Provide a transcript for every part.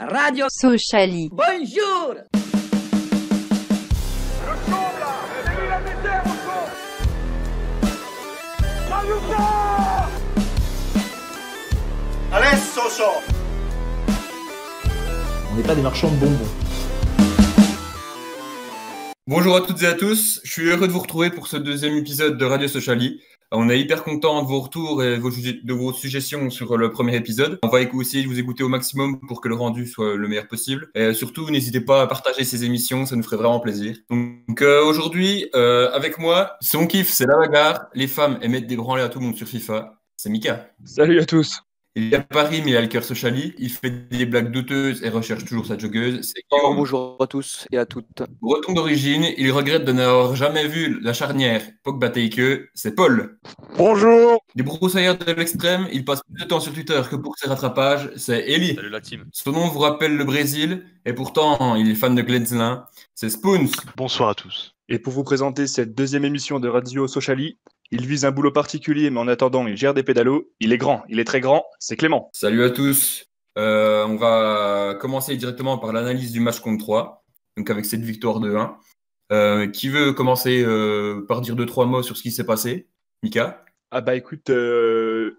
Radio Sociali. Bonjour Adesso so! On n'est pas des marchands de bonbons. Bonjour à toutes et à tous, je suis heureux de vous retrouver pour ce deuxième épisode de Radio Sociali. On est hyper content de vos retours et de vos suggestions sur le premier épisode. On va essayer de vous écouter au maximum pour que le rendu soit le meilleur possible. Et surtout, n'hésitez pas à partager ces émissions, ça nous ferait vraiment plaisir. Donc euh, aujourd'hui, euh, avec moi, son kiff, c'est la bagarre. Les femmes mettre des branlées à tout le monde sur FIFA. C'est Mika. Salut à tous. Il est à Paris, mais il a le cœur sociali. Il fait des blagues douteuses et recherche toujours sa joggeuse. C'est bonjour à tous et à toutes. Breton d'origine, il regrette de n'avoir jamais vu la charnière Pogba Teike. C'est Paul. Bonjour. Des broussaillards de l'extrême, il passe plus de temps sur Twitter que pour ses rattrapages. C'est Eli. Salut la team. Son nom vous rappelle le Brésil, et pourtant il est fan de Glenzlin. C'est Spoons. Bonsoir à tous. Et pour vous présenter cette deuxième émission de Radio Sociali, il vise un boulot particulier, mais en attendant, il gère des pédalos. Il est grand, il est très grand, c'est Clément. Salut à tous. Euh, on va commencer directement par l'analyse du match contre 3, donc avec cette victoire de 1. Euh, qui veut commencer euh, par dire deux, trois mots sur ce qui s'est passé? Mika? Ah bah écoute,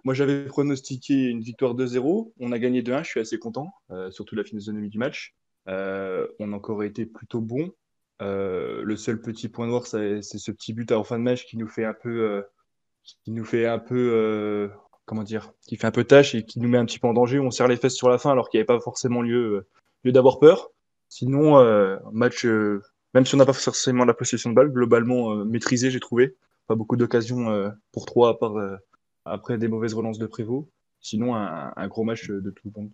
moi j'avais pronostiqué une victoire 2-0. On a gagné 2-1, je suis assez content, surtout la physionomie du match. On a encore été plutôt bon. Euh, le seul petit point noir, c'est ce petit but en fin de match qui nous fait un peu, euh, qui nous fait un peu, euh, comment dire, qui fait un peu tâche et qui nous met un petit peu en danger. On serre les fesses sur la fin alors qu'il n'y avait pas forcément lieu, d'avoir peur. Sinon, match, même si on n'a pas forcément la possession de balle, globalement maîtrisé, j'ai trouvé. Pas beaucoup d'occasions pour trois à part, après des mauvaises relances de Prévost. Sinon, un, gros match de tout le monde.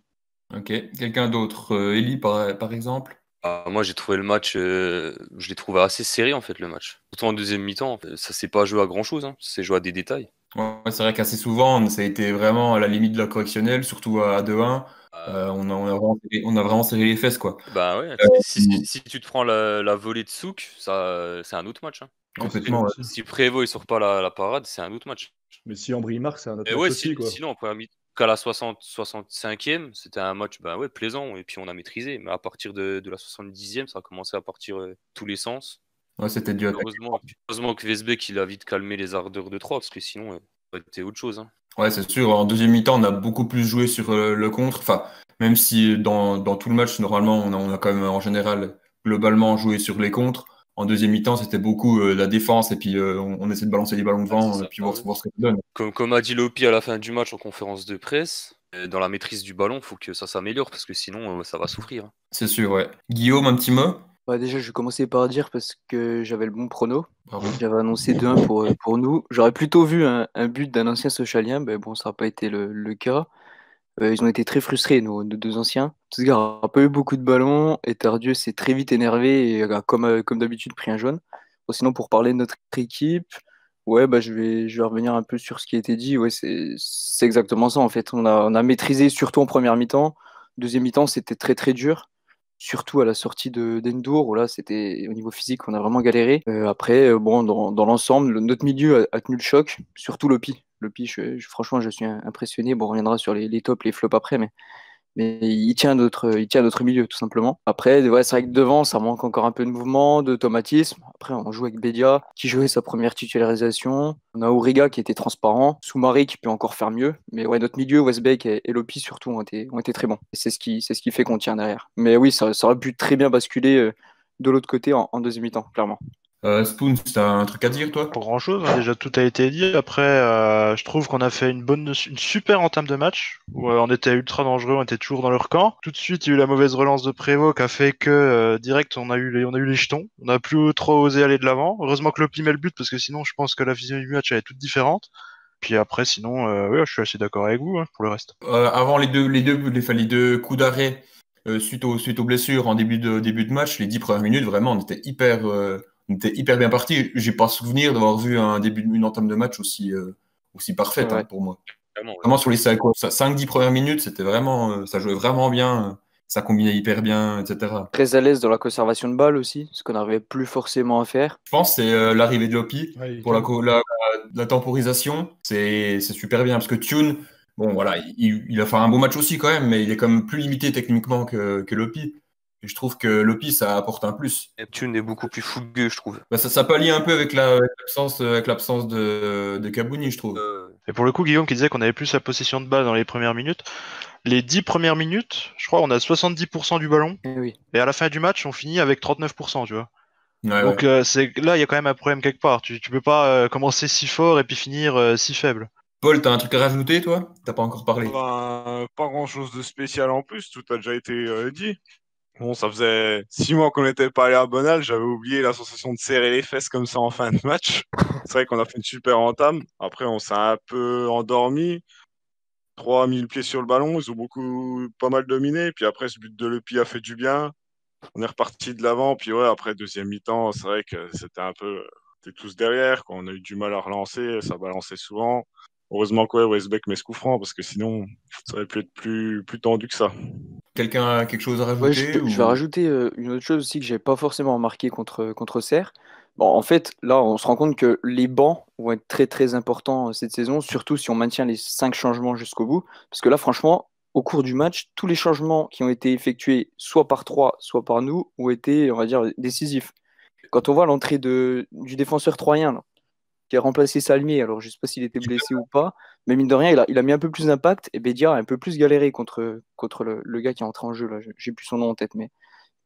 Ok. Quelqu'un d'autre Eli, par, exemple? Moi j'ai trouvé le match, euh, je l'ai trouvé assez serré en fait le match. Surtout en deuxième mi-temps, ça s'est pas joué à grand chose, hein. c'est joué à des détails. Ouais, c'est vrai qu'assez souvent, ça a été vraiment à la limite de la correctionnelle, surtout à 2-1. Euh, on, a, on, a vraiment, on, a, vraiment serré les fesses, quoi. Bah ouais, Euh, si, si, si tu te prends la, la volée de Souk, ça, c'est un autre match. Hein. Complètement, ouais. Si Prévost il sort pas la, la parade, c'est un autre match. Mais si Ambry marque, c'est un autre Et match ouais, aussi, si- quoi. sinon, en première mi qu'à la 60, 65e, c'était un match bah ouais, plaisant et puis on a maîtrisé. Mais à partir de, de la 70e, ça a commencé à partir euh, tous les sens. Ouais, c'était dû à Heureusement, heureusement que Vesbeck il a vite calmé les ardeurs de 3 parce que sinon, euh, ça aurait été autre chose. Hein. Ouais, c'est sûr. En deuxième mi-temps, on a beaucoup plus joué sur euh, le contre. Enfin, même si dans, dans tout le match, normalement, on a, on a quand même en général globalement joué sur les contres. En deuxième mi-temps, c'était beaucoup euh, la défense et puis euh, on, on essaie de balancer les ballons devant ça, et puis voir, ce que ça donne. Comme, comme a dit Lopi à la fin du match en conférence de presse, euh, dans la maîtrise du ballon, il faut que ça s'améliore parce que sinon, euh, ça va souffrir. hein. C'est sûr, ouais. Guillaume, un petit mot? Bah, déjà, je vais commencer par dire parce que j'avais le bon prono. Bravo. J'avais annoncé 2-1 pour, pour nous. J'aurais plutôt vu un, un but d'un ancien socialien, mais bon, ça n'a pas été le, le cas. Euh, ils ont été très frustrés, nos, nos deux anciens. Gars n'a pas eu beaucoup de ballons et Tardieu s'est très vite énervé et a, comme, euh, d'habitude, pris un jaune. Sinon, pour parler de notre équipe, ouais, bah, je vais, revenir un peu sur ce qui a été dit. Ouais, c'est exactement ça, en fait. On a, maîtrisé, surtout en première mi-temps. Deuxième mi-temps, c'était très, très dur. Surtout à la sortie de d'Endour, où là, c'était au niveau physique, on a vraiment galéré. Euh, après, bon, dans, l'ensemble, le- notre milieu a tenu le choc, surtout Lopi. Lopi, je- franchement, je suis impressionné. Bon, on reviendra sur les, tops, les flops après, mais, il tient notre, il tient notre milieu, tout simplement. Après, c'est vrai que devant, ça manque encore un peu de mouvement, d'automatisme. Après, on joue avec Bedia, qui jouait sa première titularisation. On a Auriga qui était transparent. Soumari qui peut encore faire mieux. Mais ouais, notre milieu, Westbeck et, Lopi surtout, ont été, très bons. C'est ce qui, c'est ce qui fait qu'on tient derrière. Mais oui, ça, aurait pu très bien basculer euh, de l'autre côté en deuxième mi-temps, clairement. Euh, Spoon, t'as un truc à dire, toi? Pas grand chose, déjà tout a été dit. Après, euh, je trouve qu'on a fait une bonne, une super entame de match où euh, on était ultra dangereux, on était toujours dans leur camp. Tout de suite, il y a eu la mauvaise relance de Prévost qui a fait que euh, direct on a eu les, on a eu les jetons. On n'a plus trop osé aller de l'avant. Heureusement que Lopi met le but parce que sinon, je pense que la vision du match elle est toute différente. Puis après, sinon, ouais, je suis assez d'accord avec vous hein, pour le reste. Avant les deux, les deux, les, enfin, les deux coups d'arrêt suite, aux, suite aux blessures en début de, début de match, les dix premières minutes, vraiment, on était hyper, on était hyper bien parti. J'ai pas souvenir d'avoir vu un début, une entame de match aussi, euh, aussi parfaite Ouais. hein, pour moi. Vraiment, ouais. Vraiment sur les 5-10 premières minutes, c'était vraiment, euh, ça jouait vraiment bien, euh, ça combinait hyper bien, etc. Très à l'aise dans la conservation de balles aussi, ce qu'on n'arrivait plus forcément à faire. Je pense que c'est euh, l'arrivée de Lopi Ouais, pour la, la, la temporisation, c'est c'est super bien parce que Tune, bon, voilà, il, il, a fait un bon match aussi quand même, mais il est quand même plus limité techniquement que, que Lopi. Et je trouve que Lopi, ça apporte un plus. Neptune est beaucoup plus fougueux, je trouve. Bah, ça, ça pallie un peu avec l'absence avec l'absence de, de Kabouni, je trouve. Euh, Et pour le coup, Guillaume qui disait qu'on avait plus la possession de balle dans les premières minutes. Les 10 premières minutes, je crois, on a 70% du ballon. Eh oui. Et à la fin du match, on finit avec 39%, tu vois. Ouais, Donc ouais. euh, c'est là, il y a quand même un problème quelque part. Tu, tu peux pas euh, commencer si fort et puis finir euh, si faible. Paul, t'as un truc à rajouter, toi? T'as pas encore parlé. Ben, pas grand chose de spécial en plus, tout a déjà été euh, dit. Bon, ça faisait six mois qu'on n'était pas allé à Bonal, j'avais oublié la sensation de serrer les fesses comme ça en fin de match. C'est vrai qu'on a fait une super entame. Après, on s'est un peu endormi. 3000 pieds sur le ballon, ils ont beaucoup, pas mal dominé. Puis après, ce but de Lepi a fait du bien. On est reparti de l'avant. Puis ouais, après, deuxième mi-temps, c'est vrai que c'était un peu. Était tous derrière. Quoi. On a eu du mal à relancer, ça balançait souvent. Heureusement que ouais, Westbeck met ce coup franc parce que sinon, ça aurait pu être plus, plus tendu que ça. Quelqu'un a quelque chose à rajouter Ouais, je, ou- je vais rajouter euh, une autre chose aussi que j'ai pas forcément remarqué contre, contre Serre. Bon, en fait, là, on se rend compte que les bancs vont être très très importants euh, cette saison, surtout si on maintient les cinq changements jusqu'au bout. Parce que là, franchement, au cours du match, tous les changements qui ont été effectués, soit par trois, soit par nous, ont été, on va dire, décisifs. Quand on voit l'entrée de, du défenseur troyen, là, qui a remplacé Salmier, alors je sais pas s'il était blessé ou pas, mais mine de rien, il a, il a mis un peu plus d'impact et Bédia a un peu plus galéré contre, contre le, le gars qui est entré en jeu, là. J'ai plus son nom en tête, mais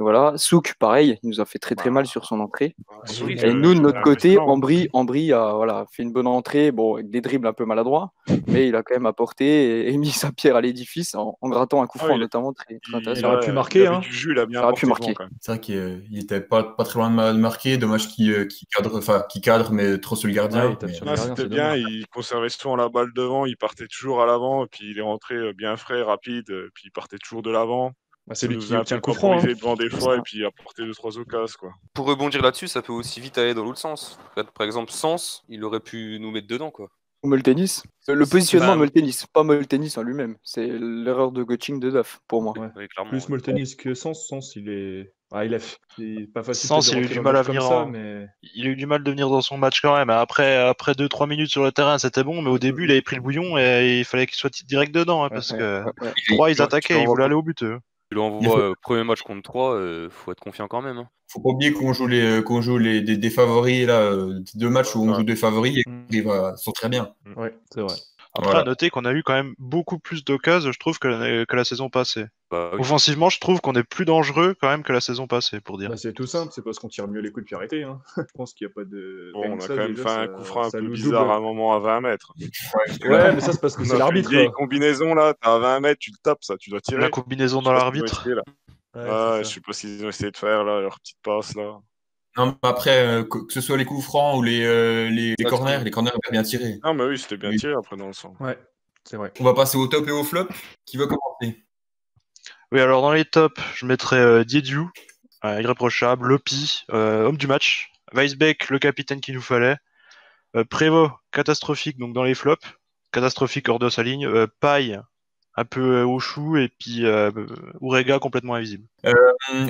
voilà. Souk, pareil, il nous a fait très très mal sur son entrée. Souris, Et euh, nous, de notre côté. Ambry, Ambry a voilà, fait une bonne entrée, bon, avec des dribbles un peu maladroits, mais il a quand même apporté et, et mis sa pierre à l'édifice en, en grattant un coup Ah franc, notamment très, très Il, intéressant. aurait pu marquer, il hein. du jus, il a bien Il aurait pu marquer. devant, quand même. C'est vrai qu'il était pas, pas très loin de ma- de marquer. Dommage qu'il euh, qu'il cadre, enfin, qu'il cadre, mais trop sur le gardien. Ouais, Mais- c'était bien, dommage. il conservait souvent la balle devant, il partait toujours à l'avant, puis il est rentré euh, bien frais, rapide, euh, puis il partait toujours de l'avant. Bah, c'est lui qui obtient le coup franc. hein. devant des fois, et puis il a porté deux, trois occasions, quoi. Pour rebondir là-dessus, ça peut aussi vite aller dans l'autre sens. Par exemple, Sens, il aurait pu nous mettre dedans, quoi. Ou Moltenis. Le positionnement Bah, de Moltenis, pas Moltenis en lui-même. C'est l'erreur de coaching de Duff, pour moi. Ouais. Plus ouais. Moltenis que Sens. Sens, il est. Ah, il est. Pas facile. Sens, il a eu du mal à venir ça, mais. Il a eu du mal de venir dans son match quand même. Après, après 2-3 minutes sur le terrain, c'était bon, mais au début, il avait pris le bouillon et il fallait qu'il soit direct dedans, hein, parce Ouais, que ouais, ouais. trois, ils tu attaquaient, ils voulaient aller au but. eux. Tu l'envoies Il faut- euh, premier match contre 3, euh, faut être confiant quand même. hein. Faut pas oublier qu'on joue les, euh, qu'on joue les des, des favoris là, euh, deux matchs où on Ouais. joue des favoris et Mm. qu'on arrive à- sont très bien. Ouais, c'est vrai. Après, Voilà. à noter qu'on a eu quand même beaucoup plus d'occasions, je trouve, que, la- que la saison passée. Bah, oui. Offensivement, je trouve qu'on est plus dangereux quand même que la saison passée, pour dire. Bah, c'est tout simple, c'est parce qu'on tire mieux les coups de pied arrêtés. Hein. Je pense qu'il n'y a pas de. Bon, on a ça, quand même déjà, fait un coup franc un peu bizarre double. à un moment à 20 mètres. Ouais, mais ça, c'est parce que c'est l'arbitre. quoi. combinaison là, t'as à 20 mètres, tu le tapes, ça, tu dois tirer. La combinaison dans l'arbitre. Ouais, Ah, je sais pas s'ils ont essayé de faire là, leur petite passe là. Non, mais après, euh, que ce soit les coups francs ou les, euh, les, les Ouais, corners, les corners bien bien tirés. Non, mais oui, c'était bien Oui. tiré après dans le sens. Ouais, c'est vrai. On va passer au top et au flop. Qui veut commencer? Oui, alors dans les tops, je mettrais euh, Diediu, euh, irréprochable, Lopi, euh, homme du match, Weisbeck, le capitaine qu'il nous fallait, euh, Prévost, catastrophique donc dans les flops, catastrophique hors de sa ligne, euh, Paille, un peu euh, au chou, et puis euh, Urega complètement invisible.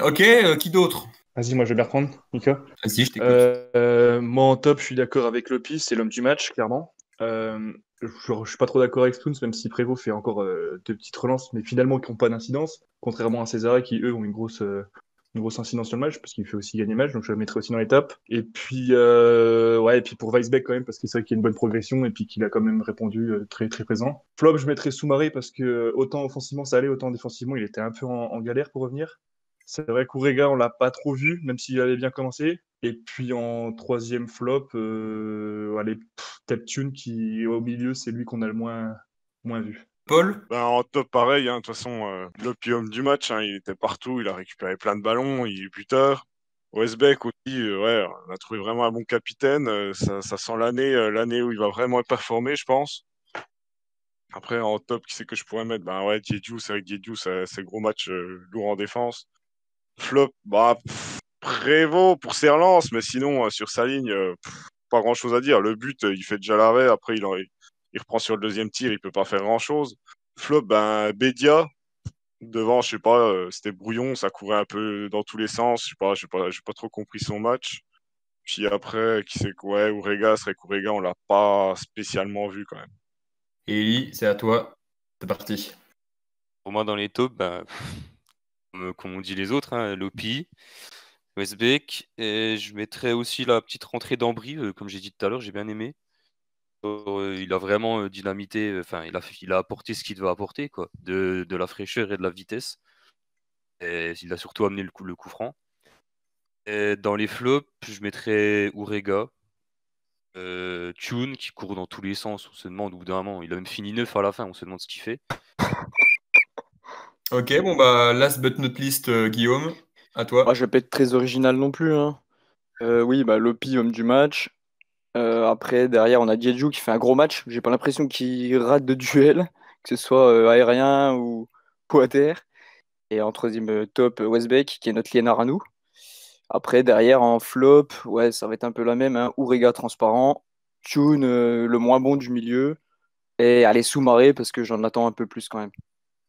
Ok, euh, qui d'autre? Vas-y, moi je vais bien reprendre, Mika. Vas-y, je t'écoute. Euh, euh, moi en top, je suis d'accord avec Lopi, c'est l'homme du match, clairement. Euh, je, je suis pas trop d'accord avec Stoons, même si Prévost fait encore euh, deux petites relances, mais finalement qui n'ont pas d'incidence, contrairement à César qui eux ont une grosse, euh, une grosse incidence sur le match, parce qu'il fait aussi gagner le match, donc je le mettrai aussi dans les tops. Et puis, euh, ouais, et puis pour Weisbeck quand même, parce que c'est vrai qu'il y a une bonne progression et puis qu'il a quand même répondu euh, très très présent. Flop, je mettrais Soumaré parce que autant offensivement ça allait, autant défensivement il était un peu en, en galère pour revenir. C'est vrai qu'Ourega, on l'a pas trop vu, même s'il avait bien commencé. Et puis en troisième flop, euh, allez, pff, Teptune qui au milieu, c'est lui qu'on a le moins, moins vu. Paul Ben, en top, pareil, hein, de toute façon, euh, l'opium du match, hein, il était partout, il a récupéré plein de ballons, il est buteur. Westbeck aussi, euh, ouais, on a trouvé vraiment un bon capitaine. euh, ça, sent l'année, euh, l'année où il va vraiment performer, je pense. Après, en top, qui c'est que je pourrais mettre? Ben ouais, Diediu, c'est vrai que c'est gros match lourd en défense. Flop, bah, pff, pour ses relances, mais sinon, sur sa ligne, pas grand chose à dire. Le but, il fait déjà l'arrêt, après, il, en- il reprend sur le deuxième tir, il peut pas faire grand chose. Flop, ben, Bédia. Devant, je sais pas, euh, c'était brouillon, ça courait un peu dans tous les sens. Je sais pas, j'ai pas, j'ai pas trop compris son match. Puis après, qui c'est que, ouais, Urega, c'est vrai qu'Urega, on l'a pas spécialement vu quand même. Eli, c'est à toi. C'est parti. Pour moi, dans les tops, ben, comme, comme on dit les autres, hein, Lopi, Westbeck, et je mettrais aussi la petite rentrée d'Ambry, euh, comme j'ai dit tout à l'heure, j'ai bien aimé. Euh, il a vraiment euh, dynamité, enfin, il a, il a apporté ce qu'il devait apporter, quoi, de, de la fraîcheur et de la vitesse. Et il a surtout amené le coup, le coup franc. Et dans les flops, je mettrais Urega, euh, Tune qui court dans tous les sens. On se demande au bout d'un moment, il a même fini neuf à la fin, on se demande ce qu'il fait. Ok, bon bah last but not least, euh, Guillaume, à toi. Moi, je vais pas être très original non plus. hein. Euh, oui, bah, Lopi, homme du match. Euh, après, derrière, on a Jeju qui fait un gros match. J'ai pas l'impression qu'il rate de duel, que ce soit euh, aérien ou, ou à terre. Et en troisième euh, top, Westbeck, qui est notre liénard à nous. Après, derrière, en flop, ouais, ça va être un peu la même. Hein. Urega transparent. Tune, le moins bon du milieu. Et allez, sous-marée, parce que j'en attends un peu plus quand même.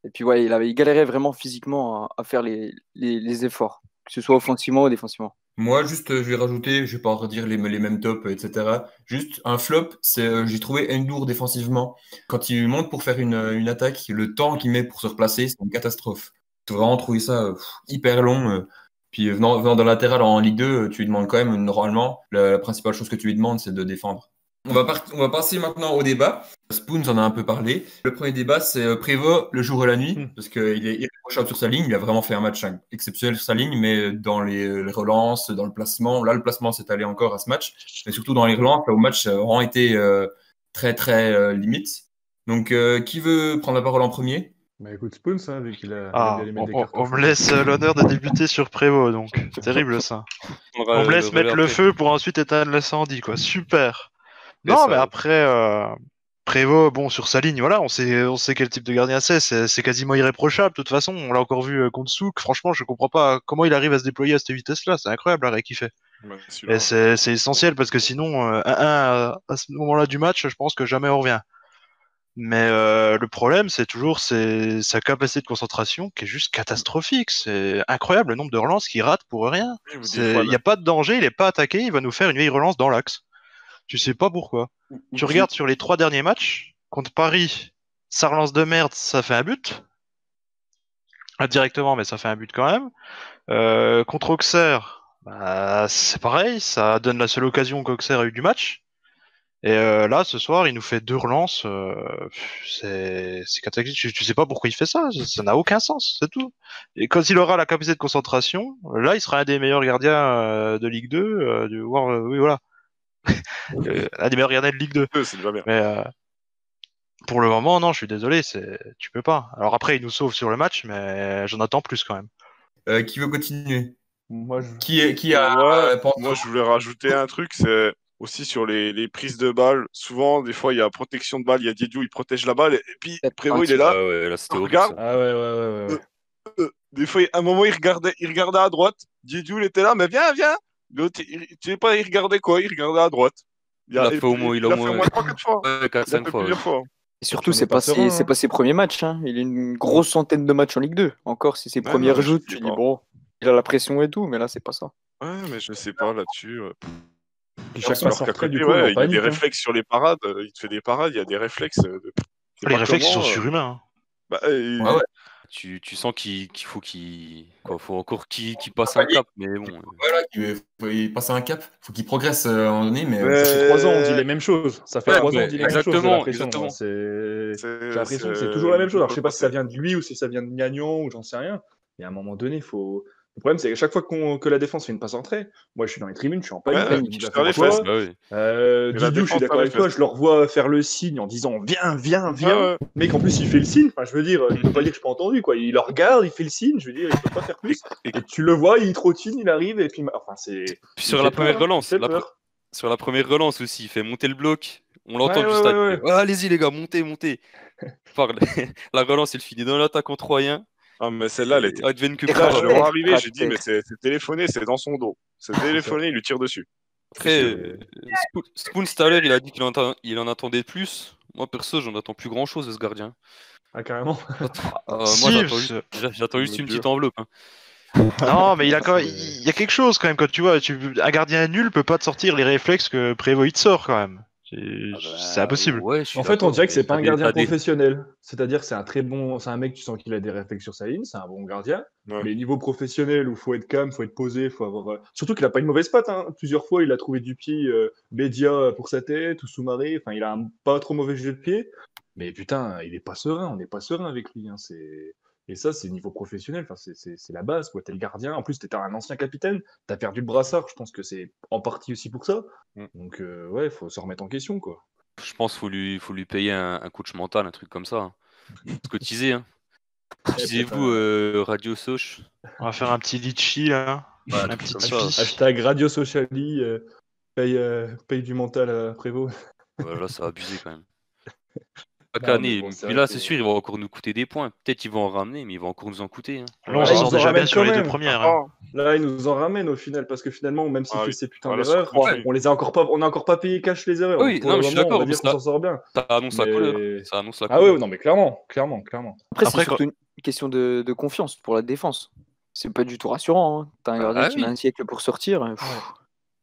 Et puis, ouais, il, avait, galérait vraiment physiquement à, à faire les, les, les efforts, que ce soit offensivement ou défensivement. Moi, juste, euh, je vais rajouter, je vais pas redire les, mêmes tops, etc. Juste un flop, c'est euh, j'ai trouvé Endur défensivement. Quand il monte pour faire une, attaque, le temps qu'il met pour se replacer, c'est une catastrophe. J'ai vraiment trouvé ça euh, hyper long. Puis venant, venant de latéral en Ligue 2, euh, tu lui demandes quand même, normalement, la principale chose que tu lui demandes, c'est de défendre. On va, part- on va passer maintenant au débat. Spoons en a un peu parlé. Le premier débat, c'est euh, Prévost le jour et la nuit, Hmm. parce qu'il est irréprochable sur sa ligne. Il a vraiment fait un match hein, exceptionnel sur sa ligne, mais dans les, les relances, dans le placement, là, le placement s'est allé encore à ce match, mais surtout dans les relances, là, où le match a vraiment été euh, très, très euh, limite. Donc, euh, qui veut prendre la parole en premier? Bah écoute, Spoons, hein, vu qu'il a, il a Ah, on, des on- me laisse euh, l'honneur de débuter sur Prévost, donc c'est terrible ça. On On me laisse mettre le feu pour ensuite éteindre l'incendie, quoi. Super. Mais Non, ça- mais après, euh, Prévost, bon, sur sa ligne, voilà, on sait, on sait quel type de gardien c'est. C'est quasiment irréprochable, de toute façon. On l'a encore vu euh, contre Souk. Franchement, je comprends pas comment il arrive à se déployer à cette vitesse-là. C'est incroyable l'arrêt qu'il fait. Ouais. Et c'est essentiel parce que sinon, euh, 1-1 à, à ce moment-là du match, je pense que jamais on revient. Mais euh, le problème, c'est toujours c'est sa capacité de concentration qui est juste catastrophique. C'est incroyable le nombre de relances qu'il rate pour rien. Il n'y a pas de danger, il est pas attaqué, il va nous faire une vieille relance dans l'axe. Tu sais pas pourquoi. Tu regardes sur les trois derniers matchs, contre Paris, ça relance de merde, ça fait un but. Indirectement, mais ça fait un but quand même. Euh, contre Auxerre, bah, c'est pareil, ça donne la seule occasion qu'Auxerre a eu du match. Et euh, là, ce soir, il nous fait deux relances. euh, c'est c'est catastrophique. Tu, tu sais pas pourquoi il fait ça. Ça ça n'a aucun sens, c'est tout. Et quand il aura la capacité de concentration, là, il sera un des meilleurs gardiens euh, de Ligue 2. euh, du, oui, voilà. Un des meilleurs gardiens de Ligue 2. Deux, c'est déjà bien. Mais euh, pour le moment, non, je suis désolé, c'est tu peux pas. Alors après, il nous sauve sur le match, mais j'en attends plus quand même. Euh, Qui veut continuer? Moi, je... qui, est, qui a Moi, euh, Moi, je voulais rajouter un truc, c'est aussi sur les, les prises de balles. Souvent, des fois, il y a protection de balle, il y a Diédiou, il protège la balle, et, puis Prévost, il est là. Ah ouais, là, regarde. Ah ouais, ouais, ouais, ouais. ouais. Euh, Des fois, à un moment, il regardait, il regardait à droite. Diédiou, il était là, mais viens, viens. L'autre, il- tu sais pas, il regardait quoi? Il regardait à droite. Il a fait au moins- il a il a au fait au moins- moins 3-4 fois. Ouais, Il a 4-5 fait fois. ouais. plusieurs fois. Et surtout, c'est est pas pas, ses- c'est hein. pas ses premiers matchs. hein. Il a une grosse centaine de matchs en Ligue 2. Encore, si ses Ouais, premières non, mais je joutes, sais tu dis pas. bon, il a la pression et tout, mais là, c'est pas ça. Ouais, mais je sais pas là-dessus. euh. Il y a des hein. réflexes sur les parades. euh, Il te fait des parades, il y a des réflexes. euh, sais Les réflexes sont surhumains. bah, euh, Ouais, ouais. Tu, tu sens qu'il qu'il faut qu'il faut encore qu'il qu'il passe un cap, mais bon. euh, Voilà, il faut y passer un cap. faut qu'il progresse euh, à un moment donné, mais Ouais. Ça fait trois ans, on dit les mêmes choses. Ça fait Ouais, trois ans, on dit les mêmes choses. j'ai exactement, hein. J'ai l'impression que c'est toujours la même chose. Alors, je sais pas si ça vient de lui ou si ça vient de Magnan ou j'en sais rien. Mais à un moment donné, il faut. Le problème, c'est qu'à chaque fois que la défense fait une passe entrée, moi je suis dans les tribunes, je suis en panique. Ouais, je bah, oui. Euh, Didiou, je suis d'accord avec toi, je le revois faire le signe en disant viens, viens, viens. Ouais, ouais. Mec, en plus, il fait le signe. Enfin, je veux dire, il peut pas dire que je pas entendu, quoi. Il le regarde, il fait le signe. Je veux dire, il peut pas faire plus. Et- tu le vois, il trottine, il arrive, et puis, enfin, c'est. Sur la première relance, la pre- sur la première relance aussi, il fait monter le bloc. On l'entend du ouais, Ouais, Allez-y les gars, montez, montez. La relance, il finit dans l'attaque en 3-1. Ah, mais celle-là, elle était. Là, pourra. je le vois arriver, j'ai dit, mais c'est téléphoné, c'est dans son dos. C'est téléphoné, il lui tire dessus. Après, euh, Spo- Spoons tout à l'heure, il a dit qu'il en, atta- il en attendait plus. Moi, perso, j'en attends plus grand chose de ce gardien. Ah, carrément. Euh, moi, j'attends juste, une petite enveloppe. hein. Non, mais il a quand même- il y a quelque chose quand même quand tu vois. Tu, un gardien nul peut pas te sortir les réflexes que te sort quand même. C'est Ah bah, c'est impossible. ouais, suis En fait, on dirait que c'est pas un gardien des- professionnel. C'est-à-dire que c'est un très bon, c'est un mec, tu sens qu'il a des réflexes sur sa ligne, c'est un bon gardien. Ouais. Mais niveau professionnel, où faut être calme, faut être posé, faut avoir. euh, Surtout qu'il a pas une mauvaise patte. Hein. Plusieurs fois, il a trouvé du pied euh, Bédia pour sa tête ou Soumaré. Enfin, il a un pas trop mauvais jeu de pied. Mais putain, il est pas serein. On n'est pas serein avec lui. Hein. C'est et ça, c'est niveau professionnel. Enfin, c'est- c'est c'est la base. quoi. T'es le gardien. En plus, t'étais un ancien capitaine. T'as perdu le brassard. Je pense que c'est en partie aussi pour ça. Mm. Donc euh, ouais, faut se remettre en question, quoi. Je pense qu'il faut lui, faut lui payer un, un coach mental, un truc comme ça. hein. Cotiser. Hein. Cotisez-vous, euh, Radio Soch. On va faire un petit litchi là. Ouais, un petit. Hashtag Radio Sociali, euh, paye, euh, paye du mental à Prévost. Ouais, là, ça va abuser quand même. Chaque Non, année. mais là, c'est sûr, il va encore nous coûter des points. Peut-être ils vont en ramener, mais il va encore nous en coûter. hein. Là, on Ouais, s'en ils sort déjà bien sur les deux premières. hein. Ah, Là, ils nous en ramènent au final, parce que finalement, même s'il Ah fait oui. ces putains d'erreurs, on les a encore pas, on a encore pas payé cash les erreurs. Oui, non, je suis d'accord, On va dire mais qu'on ça- s'en sort bien. Ça annonce la couleur. Ça annonce la Ah oui, non, mais clairement, clairement, clairement. Après, Après, c'est surtout une question de, de confiance pour la défense. C'est pas du tout rassurant. Hein. T'as un gardien Ah qui met un siècle pour sortir. euh,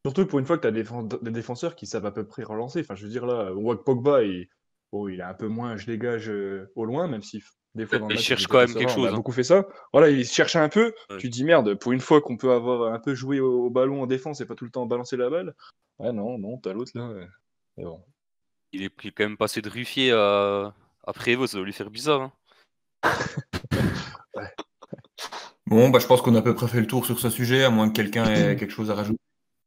Surtout pour une fois que tu as des, défen- des défenseurs qui savent à peu près relancer. Enfin, je veux dire, là, on voit que Pogba, il, bon, il est un peu moins je dégage euh, au loin, même si des fois dans le Il cherche quand même quelque on a chose, hein. beaucoup fait ça. Voilà, il cherche un peu. Ouais. Tu te dis merde, pour une fois qu'on peut avoir un peu joué au, au ballon en défense et pas tout le temps balancer la balle. Ouais, non, non, t'as l'autre là. ouais. Mais bon. Il est quand même passé de Ruffier à, à Prévost, ça doit lui faire bizarre. hein. Bon, bah, je pense qu'on a à peu près fait le tour sur ce sujet, à moins que quelqu'un ait quelque chose à rajouter.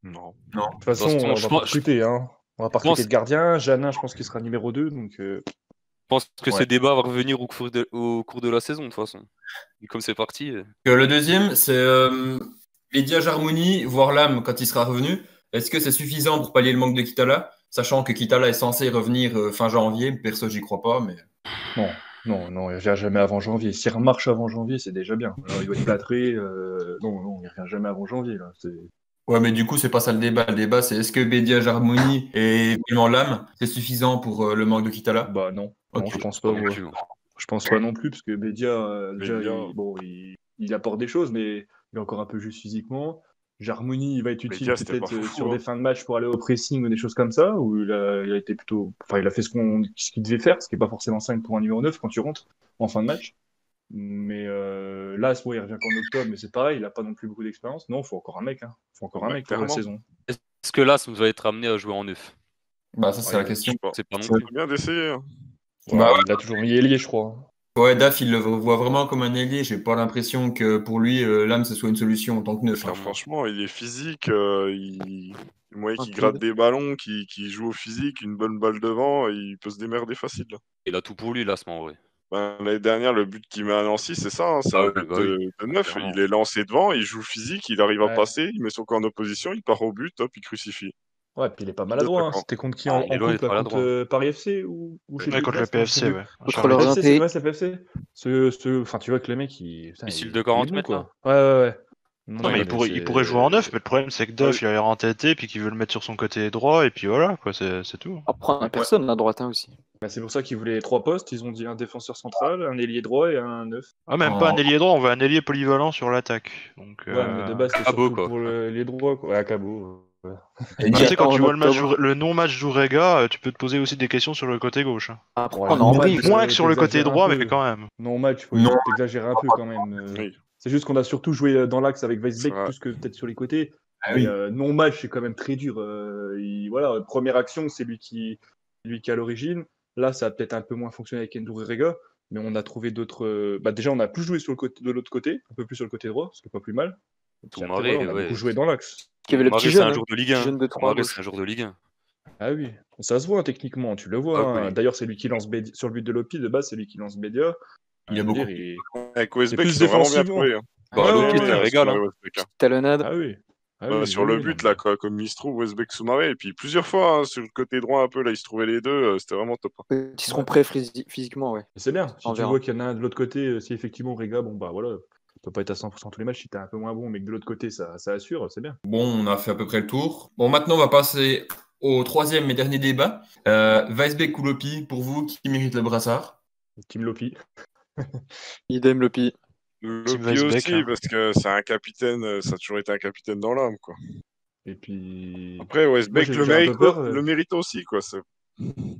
non. De toute façon, façon, on je va pense- pas. Hein. On va je pense- de gardien. Janin, je pense qu'il sera numéro 2. Donc, euh, Je pense que ce débat va revenir au cours de, au cours de la saison, de toute façon. Et comme c'est parti. euh, le deuxième, c'est euh, Lydia Jarmouni, voire Lam quand il sera revenu. Est-ce que c'est suffisant pour pallier le manque de Kitala? Sachant que Kitala est censé revenir euh, fin janvier, perso, j'y crois pas, mais. non, non, non, il revient jamais avant janvier. S'il remarche avant janvier, c'est déjà bien. Alors, il doit être plâtré. euh, Non, non, il revient jamais avant janvier. Là. Ouais, mais du coup, c'est pas ça le débat. Le débat, c'est est-ce que Bédia Jarmouni et vraiment Lam, c'est suffisant pour euh, le manque de Kitala? Bah non, non, je pense pas. non ouais. plus. Je pense pas non plus, parce que Bédia, euh, déjà, Bédia. il, bon, il, il apporte des choses, mais il est encore un peu juste physiquement. Jarmouni, il va être utile peut-être euh, sur hein. des fins de match pour aller au pressing ou des choses comme ça, où il a, il a été plutôt. Enfin, il a fait ce qu'il devait faire, ce qui n'est pas forcément 5 pour un numéro 9 quand tu rentres en fin de match. Mais euh, là, bon, il revient qu'en octobre, mais c'est pareil, il a pas non plus beaucoup d'expérience. Non, il faut encore un mec. Hein. faut encore un mec pour la saison. Est-ce que Las va être amené à jouer en neuf? Bah, ça, c'est Ouais, la question. C'est pas non plus. Bien d'essayer. hein? Ouais, Bah ouais. Il a toujours mis ailier, je crois. Ouais, Daf, il le voit vraiment comme un ailier. J'ai pas l'impression que pour lui, euh, Lam, ce soit une solution en tant que neuf. Ah, hein. franchement, il est physique, euh, il... le moyen qu'il Rapide. gratte des ballons, qu'il qu'il joue au physique, une bonne balle devant, il peut se démerder facile. là. Il a tout pour lui, Las, en vrai. Ben, L'année dernière, le but qu'il met à Nancy, c'est ça, hein, c'est Ah un oui, but bah de, oui, de neuf. Il est lancé devant, il joue physique, il arrive à Ouais. passer, il met son corps en opposition, il part au but, hop, il crucifie. Ouais, puis il est pas maladroit. Hein. C'était contre qui Ah, en, il est en coupe, là, contre maladroit. euh, Paris FC ou, ou Ouais, plus, contre le là, PFC, ouais. Contre le. PFC, c'est ouais, c'est PFC. Ce, ce, enfin, tu vois que le mec, il. putain, Missile il- de il 40 est bon, mètres, quoi. Ouais, ouais, ouais. Non, mais il pourrait, il c'est- pourrait jouer en neuf, mais le problème c'est que Duff Ah il a l'air entêté, puis qu'il veut le mettre sur son côté droit, et puis voilà, quoi, c'est c'est tout. Après, on a personne à droite hein, aussi. Bah, c'est pour ça qu'ils voulaient trois postes. Ils ont dit un défenseur central, un ailier droit et un neuf. Ah, même Oh. pas un ailier droit, on veut un ailier polyvalent sur l'attaque. Donc, Ouais, euh, mais de base, quoi. pour le- les droits. Quoi. Ouais, Cabo. ouais. Et tu sais, quand tu vois le, non-match d'Ourega, euh, tu peux te poser aussi des questions sur le côté gauche. Après, Ouais, on Moins que sur le côté droit, mais quand même. Non match, faut Non. t'exagérer un peu quand même. euh. Oui. C'est juste qu'on a surtout joué euh, dans l'axe avec Weisbeck plus que peut-être sur les côtés. Ah oui. euh, non match, c'est quand même très dur. euh, il- voilà, première action, c'est lui qui, lui qui est à l'origine. Là, ça a peut-être un peu moins fonctionné avec Endur Rega, mais on a trouvé d'autres. Bah, déjà, on a plus joué sur le côté, de l'autre côté, un peu plus sur le côté droit, ce qui est pas plus mal. Après, voilà, on a ouais. beaucoup joué dans l'axe. Qui avait le petit c'est jeune. un hein. jour de Ligue 1. Petit jeune de trois à Marais, gauche. c'est un jour de Ligue 1. Ah oui, ça se voit techniquement, tu le vois. Ah hein. oui. D'ailleurs, c'est lui qui lance Bédia- sur le but de Lopi, de base, c'est lui qui lance Bédia. Il a Je veux beaucoup. il- Avec Westbeck, plus ils sont vraiment bien défensivement. trouvés. hein. Bah, Ouais, ouais, c'est ouais, régal. hein. Westbeck, hein. Talonnade. Ah oui. Ah oui, sur oui, le but, là, quoi, comme il se trouve, Westbeck Soumaré, et puis plusieurs fois, hein, sur le côté droit, un peu, là, ils se trouvaient les deux, euh, c'était vraiment top. hein. Ils seront prêts physi- physiquement, ouais. C'est bien. Si tu verra. vois qu'il y en a un de l'autre côté, euh, si effectivement Rega, bon bah voilà, tu peux pas être à 100% tous les matchs si t'es un peu moins bon, mais que de l'autre côté ça, ça assure, c'est bien. Bon, on a fait à peu près le tour. Bon, maintenant, on va passer au troisième et dernier débat. Euh, Weisbeck ou Lopi, pour vous, qui mérite le brassard? Team Lopi. Idem Lopi. Lopi Weisbeck, aussi, hein. parce que c'est un capitaine, euh, ça a toujours été un capitaine dans l'âme, quoi. Et puis. Après, Westbeck Moi, le, mérite, peur, euh. le mérite aussi, quoi.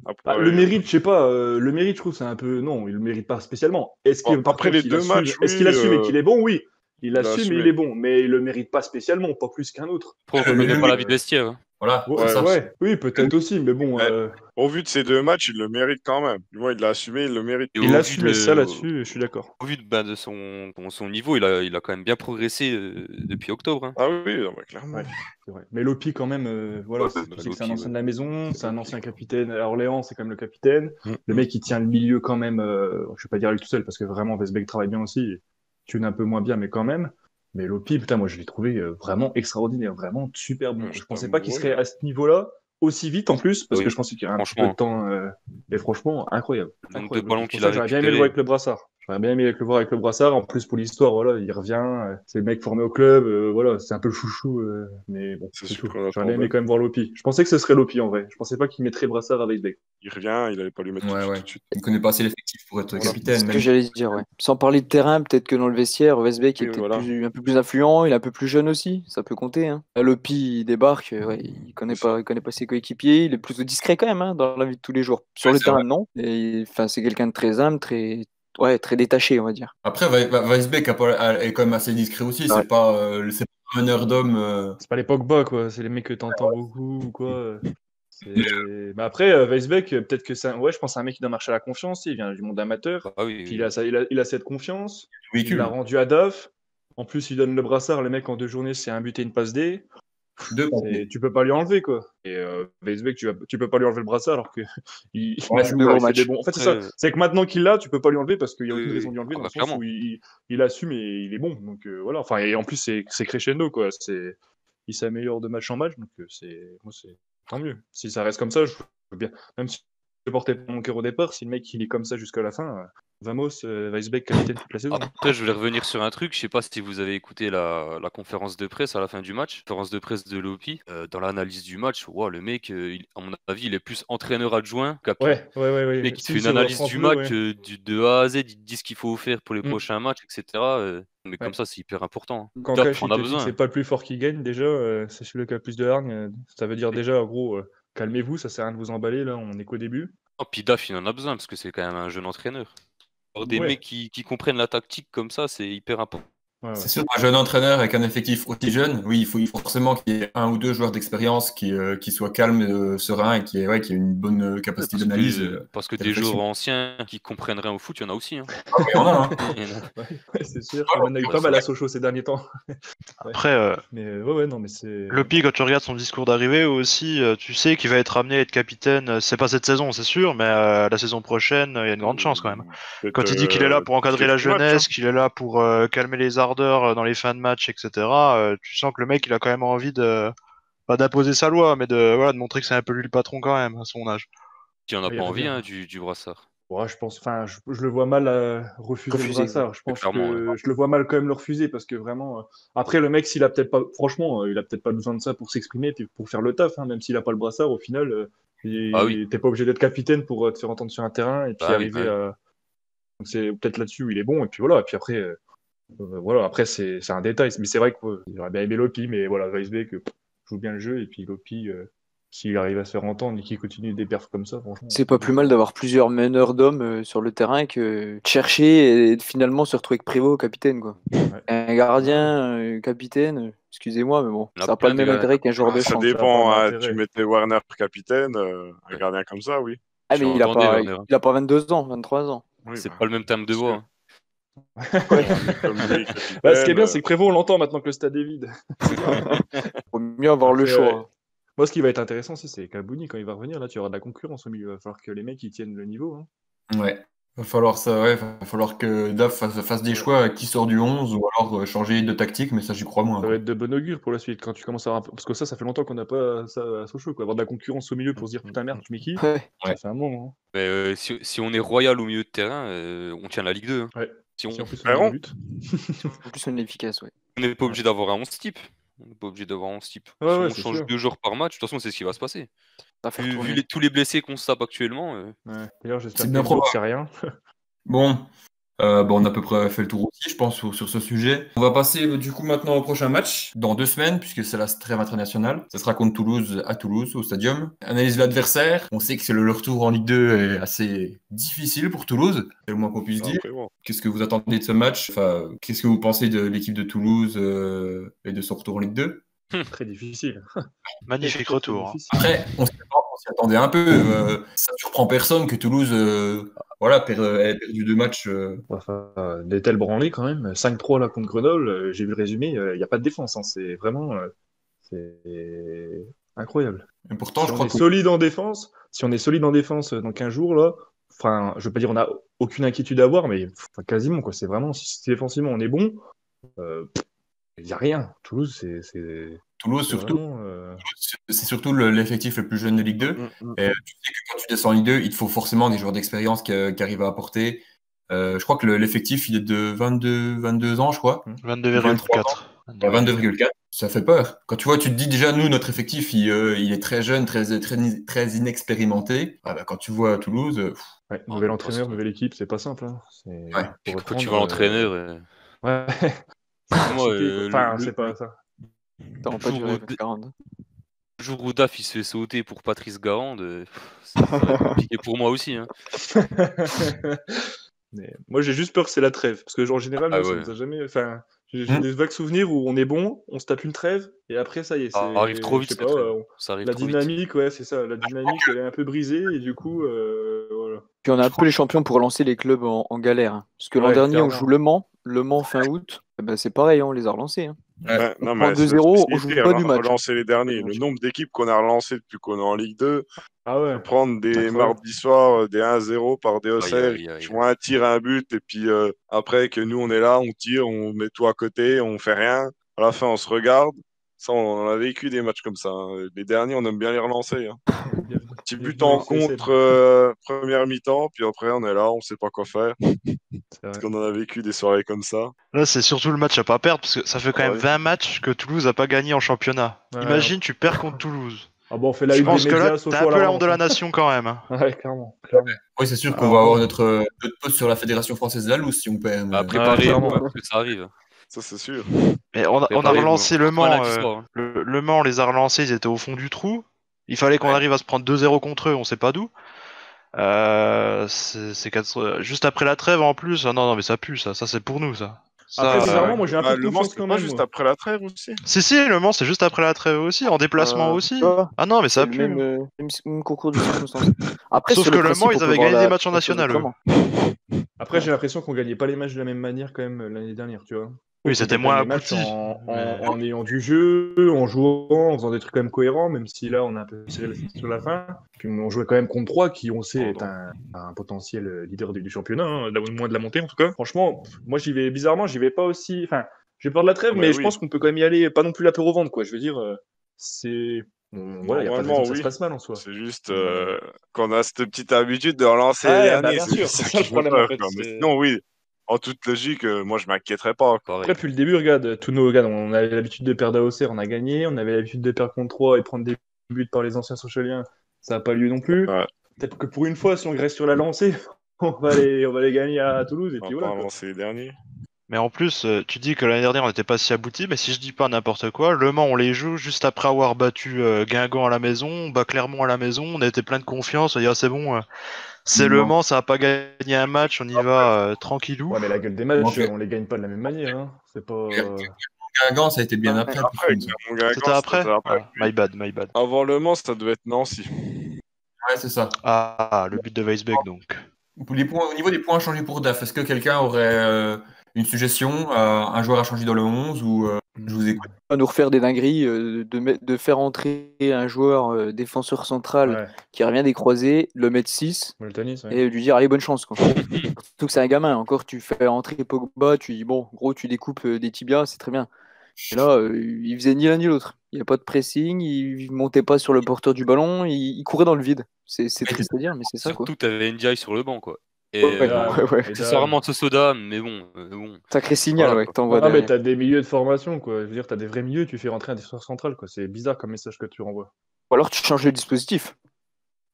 Après, Bah, le mérite, je sais pas, euh, le mérite, je trouve, c'est un peu. Non, il le mérite pas spécialement. Est-ce qu'il après les deux assume- matchs, Est-ce qu'il assume et qu'il est bon? Oui. Il a assume et il est bon, mais il le mérite pas spécialement, pas plus qu'un autre. Reconnaît mais pas la vie de vestiaire. hein. Voilà, Ouais, ouais, oui, peut-être aussi, mais bon. Euh, Au vu de ces deux matchs, il le mérite quand même. Du moins, il l'a assumé, il le mérite. Et il vu assume de- ça là-dessus, je suis d'accord. Au vu de, de son, son niveau, il a, il a quand même bien progressé euh, depuis octobre. hein. Ah oui, non, clairement. Ouais. C'est vrai. Mais Lopi, quand même, euh, voilà, Ouais, c'est- bah, c'est un ancien ouais. de la maison, c'est un ancien capitaine à Orléans, c'est quand même le capitaine. Mm. Le mec, il tient le milieu quand même, euh, je vais pas dire lui tout seul, parce que vraiment, Vesbeck travaille bien aussi, il tune un peu moins bien, mais quand même. Mais Lopi, putain, moi, je l'ai trouvé vraiment extraordinaire, vraiment super bon. Je j'étais pensais pas qu'il serait à ce niveau-là aussi vite en plus, parce Oui, que je pensais qu'il y avait un petit peu de temps. euh, Et franchement, incroyable. Le nombre de Incroyable. ballons C'est pour qu'il ça a que J'aurais bien aimé le récupérés. voir avec le brassard. J'aurais bien aimé le voir avec le brassard. En plus, pour l'histoire, voilà, il revient. euh, C'est le mec formé au club. euh, voilà, c'est un peu le chouchou. euh, mais bon, C'est tout. J'aurais aimé quand même voir Lopi. Je pensais que ce serait Lopi en vrai. Je pensais pas qu'il mettrait brassard avec Beck. Il revient, il allait pas lui mettre Ouais, ouais. tout de suite. Il connaît pas assez l'effectif pour être Voilà. C'est capitaine. ce que j'allais dire, ouais. Sans parler de terrain, peut-être que dans le vestiaire, Westbeck est voilà. plus- un peu plus influent, il est un peu plus jeune aussi, ça peut compter. Hein. Là, Lopi, il débarque, ouais, il connaît pas, il connaît pas ses coéquipiers, il est plutôt discret quand même hein, dans la vie de tous les jours. Sur Ouais, le terrain, non. Et, enfin, c'est quelqu'un de très humble, très, ouais, très détaché, on va dire. Après, Wei- Wei- Weisbeck est quand même assez discret aussi. Ouais. C'est pas, euh, c'est pas un meneur d'homme. euh, C'est pas les Pogba, quoi. C'est les mecs que t'entends beaucoup ou quoi. Mais après, euh, Weisbeck, peut-être que c'est un... Ouais, je pense que c'est un mec qui doit marcher à la confiance. Il vient du monde amateur. Ah oui, il a, ça- il a, il a cette confiance. Il l'a rendu à Daf. En plus, il donne le brassard. Le mec, en deux journées, c'est un but et une passe D. Deux tu peux pas lui enlever, quoi. Et euh, Weisbeck, tu, vas... tu peux pas lui enlever le brassard alors que il, Ouais, il ouais, des bons. En fait, c'est ça. Après, C'est que maintenant qu'il l'a, tu peux pas lui enlever parce qu'il y a aucune oui, raison de lui enlever ah dans le sens clairement. où il, il assume et il est bon. Donc euh, voilà. Enfin, et en plus, c'est c'est crescendo, quoi. C'est il s'améliore de match en match. Donc euh, c'est moi, c'est tant mieux. Si ça reste comme ça, je veux bien. Même si portais pas mon cœur au départ, si le mec il est comme ça jusqu'à la fin, euh, Vamos, euh, Weisbeck capitaine toute la saison. Après, je voulais revenir sur un truc. Je sais pas si vous avez écouté la, la conférence de presse à la fin du match. Conférence de presse de Lopi. Euh, dans l'analyse du match, le mec, euh, il- à mon avis, il est plus entraîneur adjoint qu'api. Ouais, ouais, ouais, ouais. Le mec, il Si, fait une analyse du match ouais. euh, du, de A à Z. Il te dit ce qu'il faut faire pour les Mm. prochains matchs, etc. euh, mais Ouais. comme ça, c'est hyper important. hein. Quand Cash c'est pas le plus fort qui gagne, déjà, euh, c'est celui qui a le plus de hargne. Ça veut dire déjà, en gros, euh, calmez-vous, ça sert à rien de vous emballer, là, on est qu'au début. Oh, puis Daf, il en a besoin parce que c'est quand même un jeune entraîneur. Alors, des Ouais. mecs qui, qui comprennent la tactique comme ça, c'est hyper important. Ouais, ouais. C'est sûr, un jeune entraîneur avec un effectif aussi jeune, oui, il faut, forcément qu'il y ait un ou deux joueurs d'expérience qui, euh, qui soient calmes, euh, sereins et qui aient, ouais, qui aient une bonne euh, capacité Parce que, d'analyse. euh, euh. parce que de des joueurs anciens qui comprennent rien au foot, il y en a aussi. hein. Ah, mais il y en a, hein. Il y en a. Ouais, ouais, c'est sûr. Ah, on en a eu pas mal à. Sochaux ces derniers temps. Après, euh, Mais euh, ouais, ouais, non, mais c'est. Lopi, quand tu regardes son discours d'arrivée aussi, tu sais qu'il va être amené à être capitaine. C'est pas cette saison, c'est sûr, mais euh, la saison prochaine, il y a une grande chance quand même. Peut-être, Quand il dit qu'il est là pour encadrer la matchs, hein. jeunesse, qu'il est là pour euh, calmer les ardeurs euh, dans les fins de match, etc., euh, tu sens que le mec, il a quand même envie de pas d'imposer sa loi, mais de voilà de montrer que c'est un peu lui le patron quand même à son âge. Il en a pas envie hein, du, du brassard. Ouais, je pense, enfin, je, je le vois mal euh, refuser Refuser, le brassard. Je pense que je le vois mal quand même le refuser parce que vraiment. euh, Après, le mec, s'il a peut-être pas, franchement, euh, il a peut-être pas besoin de ça pour s'exprimer, puis pour faire le taf, hein, même s'il a pas le brassard. Au final, euh, il- Ah oui. t'es pas obligé d'être capitaine pour euh, te faire entendre sur un terrain et puis Bah oui, arriver bah à. Donc c'est peut-être là-dessus où il est bon et puis voilà. Et puis après, euh, euh, voilà, après c'est c'est un détail, mais c'est vrai qu'il aurait bien aimé Lopi, mais voilà, Weisbeck euh, joue bien le jeu et puis Lopi. euh, S'il arrive à se faire entendre et qu'il continue des perfs comme ça, franchement. C'est pas plus mal d'avoir plusieurs meneurs d'hommes euh, sur le terrain que de chercher et de finalement se retrouver avec Prévost capitaine, quoi. Un gardien, euh, capitaine, euh, excusez-moi, mais bon, ça n'a pas le même intérêt qu'un joueur de Ça dépend, hein, tu mettais Warner capitaine, euh, un gardien comme ça, oui. Ah, mais il a, pas, Werner. il a pas 22 ans, 23 ans. Oui, C'est bah, pas le même terme de voix. hein. Bah, ce qui est bien, capitaine, c'est que Prévost, on l'entend maintenant que le stade est vide. Faut mieux avoir le choix. ouais. Moi, ce qui va être intéressant aussi, c'est Kabouni, quand il va revenir, là, tu auras de la concurrence au milieu. Il va falloir que les mecs ils tiennent le niveau. hein. Ouais. Va falloir ça, ouais, va falloir que Daf fasse, fasse des choix qui sort du 11 ou alors euh, changer de tactique, mais ça j'y crois moins. Ça va être de bon augure pour la suite. Quand tu commences à. Parce que ça, ça fait longtemps qu'on n'a pas ça à Sochaux. Quoi. Avoir de la concurrence au milieu pour se dire putain merde, tu mets qui Ouais. Fait un moment. Mais euh, si, si on est royal au milieu de terrain, euh, on tient la Ligue 2. hein. hein. Ouais. Si on Si en plus on Vraiment a des buts. En plus, on est efficace, ouais. on n'est pas obligé d'avoir un 11 type. On n'est pas obligé d'avoir un 11 type. Ouais, si ouais, on change sûr. deux joueurs par match, de toute façon, c'est ce qui va se passer. Vu, vu tourner. les- tous les blessés qu'on se tape actuellement, euh, Ouais. D'ailleurs, j'espère C'est que c'est rien. Bon, Euh, bon, on a à peu près fait le tour aussi, je pense, sur, sur ce sujet. On va passer euh, du coup maintenant au prochain match, dans deux semaines, puisque c'est la trêve internationale. Ça sera contre Toulouse à Toulouse, au stadium. Analyse de l'adversaire. On sait que c'est le retour en Ligue 2 est assez difficile pour Toulouse, c'est le moins qu'on puisse Ah, dire. Qu'est-ce que vous attendez de ce match? Enfin, Qu'est-ce que vous pensez de l'équipe de Toulouse euh, et de son retour en Ligue 2 Très difficile. Magnifique retour. hein. difficile. Après, on on s'y attendait un peu. euh, ça surprend personne que Toulouse euh, voilà, per- ait perdu deux matchs. euh, Enfin, euh, des tels branlés quand même. 5-3 là contre Grenoble, euh, j'ai vu le résumé, il n'y a pas de défense. hein. C'est vraiment euh, c'est incroyable. Et pourtant, si je on crois est que solide en défense, si on est solide en défense euh, dans 15 jours là, enfin, je veux pas dire on a aucune inquiétude à avoir, mais enfin, quasiment quoi. C'est vraiment si, si défensivement on est bon, euh, il y a rien. Toulouse, c'est Toulouse, c'est surtout, euh, c'est surtout le- l'effectif le plus jeune de Ligue 2. Mm, mm. Et tu sais que quand tu descends en Ligue 2, il te faut forcément des joueurs d'expérience qui, qui arrivent à apporter. Euh, je crois que le- l'effectif, il est de 22, 22 ans, je crois. 22,4. À 22,4. Ça fait peur. Quand tu vois, tu te dis déjà, nous, notre effectif, il, euh, il est très jeune, très, très, très inexpérimenté. Ah bah, quand tu vois à Toulouse, euh, pff, ouais, Ah, nouvel entraîneur, c'est- nouvelle équipe, c'est pas simple. hein. Ouais. faut Quand tu vois euh, l'entraîneur, euh, Ouais. Moi, C'était- euh, enfin, le- c'est pas ça. T'as pas jour du où rêve, de- 40. le jour où Daf il se fait sauter pour Patrice Garande, euh, être compliqué pour moi aussi. Hein. Mais moi, j'ai juste peur que c'est la trêve. Parce que, genre, en général, Ah nous, ça nous a jamais. Enfin, j'ai Hmm. des vagues souvenirs où on est bon, on se tape une trêve, et après, ça y est. Ça c'est- arrive trop vite, pas, on- Ça arrive La trop vite. dynamique, ouais, c'est ça. La dynamique, elle est un peu brisée, et du coup, euh, voilà. Puis on a un peu les champions pour lancer les clubs en, en galère. hein. Parce que l'an Ouais, dernier, on joue Le Mans, Le Mans fin août. Eh ben, c'est pareil, hein, on les a relancés. hein. Ouais, non, on mais prend c'est la 2-0, on joue pas hein, du match. Relancer les derniers. Le nombre d'équipes qu'on a relancées depuis qu'on est en Ligue 2, Ah ouais. prendre des mardis soirs, euh, des 1-0 par des aïe. qui font un tir, un but, et puis euh, après que nous on est là, on tire, on met tout à côté, on fait rien. À la fin, on se regarde. Ça, on a vécu des matchs comme ça. hein. Les derniers, on aime bien les relancer. Petit but en contre, euh, première mi-temps, puis après, on est là, on sait pas quoi faire. Parce qu'on en a vécu des soirées comme ça. Là, c'est surtout le match à pas perdre parce que ça fait quand Ah même ouais. 20 matchs que Toulouse a pas gagné en championnat. Ouais, Imagine, tu perds contre Toulouse. Ah bon, on fait la Je une pense des que médias, là, t'es un peu la honte de la nation quand même. hein. Ouais, clairement. clairement. oui, c'est sûr qu'on Alors, va avoir euh, notre, euh, notre poste sur la Fédération française de la loose si on perd. mais- À préparer clairement. quoi, parce que ça arrive. Ça, c'est sûr. Mais on a, on a Préparez-vous. relancé le Mans. euh, le, le Mans, on les a relancés, ils étaient au fond du trou. Il fallait qu'on Ouais. arrive à se prendre 2-0 contre eux, on sait pas d'où. Euh, c'est c'est quatre- Juste après la trêve en plus. Ah non, non, mais ça pue, ça. Ça, c'est pour nous, ça. Ça, Après, euh, moi j'ai un Bah, peu de le Mans, c'est quand pas même. juste moi. après la trêve aussi. Si, si, le Mans, c'est juste après la trêve aussi. En déplacement Euh, aussi. Ah non, mais ça pue. même, euh, même, même concours de circonstances. Après, Sauf que le Mans, ils avaient gagné la- des matchs en national. Après, j'ai l'impression qu'on gagnait pas les matchs de la même manière quand même l'année dernière, tu vois. Oui, c'était moins abouti. en, en, Mais- en ayant du jeu, en jouant, en faisant des trucs quand même cohérents, même si là on a un peu tiré la sur la fin. Puis on jouait quand même contre trois qui, on sait, est un, un potentiel leader du, du championnat, hein, moins de la montée en tout cas. Franchement, moi j'y vais bizarrement, j'y vais pas aussi. Enfin, j'ai peur de la trêve, Ouais, mais je oui. pense qu'on peut quand même y aller, pas non plus la peur au ventre, quoi. Je veux dire, euh, c'est. Bon, voilà, il n'y a pas que ça oui. se passe mal en soi. C'est juste euh, qu'on a cette petite habitude de relancer les bah, derniers. bien sûr, ça ça le fait problème, en fait, sinon, oui, en toute logique, euh, moi je m'inquiéterais pas. quoi. Après, depuis le début, regarde, tous nos gars, on avait l'habitude de perdre à Auxerre, on a gagné. On avait l'habitude de perdre contre 3 et prendre des buts par les anciens socialiens. Ça n'a pas lieu non plus. Ouais. Peut-être que pour une fois, si on reste sur la lancée, on va les, on va les gagner à Toulouse. Et On puis va voilà. les derniers. Mais en plus, euh, tu dis que l'année dernière on n'était pas si abouti, mais si je dis pas n'importe quoi, Le Mans on les joue juste après avoir battu euh, Guingamp à la maison, on bat Clermont à la maison, on a été plein de confiance, on a dit ah, c'est bon, c'est Le. Mans, ça va pas gagner un match, on y va euh, tranquillou. Ouais, mais la gueule des matchs, on les gagne pas de la même manière. Hein. C'est pas. Guingamp, ça a été bien après. C'était après Ah, My bad, my bad. Avant le Mans, ça devait être Nancy. Ouais, c'est ça. Ah, le but de Weisbeck donc. Pour les points, au niveau des points à changer pour DAF, est-ce que quelqu'un aurait euh, une suggestion euh, Un joueur à changer dans le 11 ou euh, je vous écoute À nous refaire des dingueries, euh, de, mettre- de faire entrer un joueur euh, défenseur central Ouais, qui revient des croisés, le mettre 6 Moltanis, ouais. et lui dire allez bonne chance quoi. Surtout que c'est un gamin, encore tu fais entrer Pogba, tu dis bon gros tu découpes euh, des tibias, c'est très bien. Et là euh, il faisait ni l'un ni l'autre. Il n'y a pas de pressing, il montait pas sur le porteur du ballon, il, il courait dans le vide. C'est triste à dire mais c'est ça quoi. Surtout, t'avais NDI sur le banc, quoi. Et Ouais, euh, ouais, ouais. Et accessoirement de Soda, mais bon, euh, bon. Sacré signal Voilà, ouais, que t'envoies Ah, mais t'as des milieux de formation, quoi. Je veux dire, t'as des vrais milieux, tu fais rentrer un défenseur central, quoi. C'est bizarre comme message que tu renvoies. Ou alors tu changes le dispositif.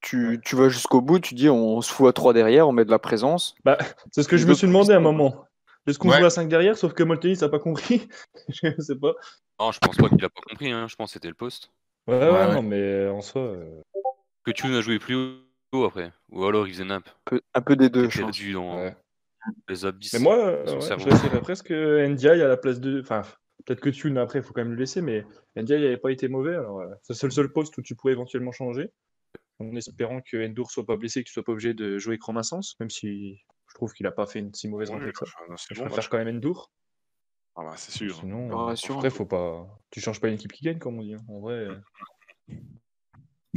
tu, tu vas jusqu'au bout, tu dis on se fout à 3 derrière, on met de la présence. Bah, c'est ce que je me suis demandé à un moment. Est-ce qu'on Ouais. joue à 5 derrière, sauf que Moltenis n'a pas compris? Je sais pas. Non, je pense pas qu'il a pas compris. Hein. Je pense que c'était le poste. Ouais, ouais, Ouais, ouais. non, mais en soi. euh, Que Tune a joué plus haut après. Ou alors il faisait nimp. Un peu, un peu des deux, je pense. perdu dans ouais. les abysses. Mais moi, euh, ouais, je laisserais presque NDI à la place de. Enfin, peut-être que Tune après, il faut quand même le laisser, mais NDI n'avait pas été mauvais. Alors, euh, c'est le seul poste où tu pouvais éventuellement changer. En espérant que Endur soit pas blessé, qu'il soit pas obligé de jouer Chromassens, même si je trouve qu'il a pas fait une si mauvaise rentrée que ça. Je bon préfère quand même Endur. Ah bah, c'est sûr. Sinon, Ah, euh, faut pas. Tu changes pas une équipe qui gagne, comme on dit. hein. En vrai.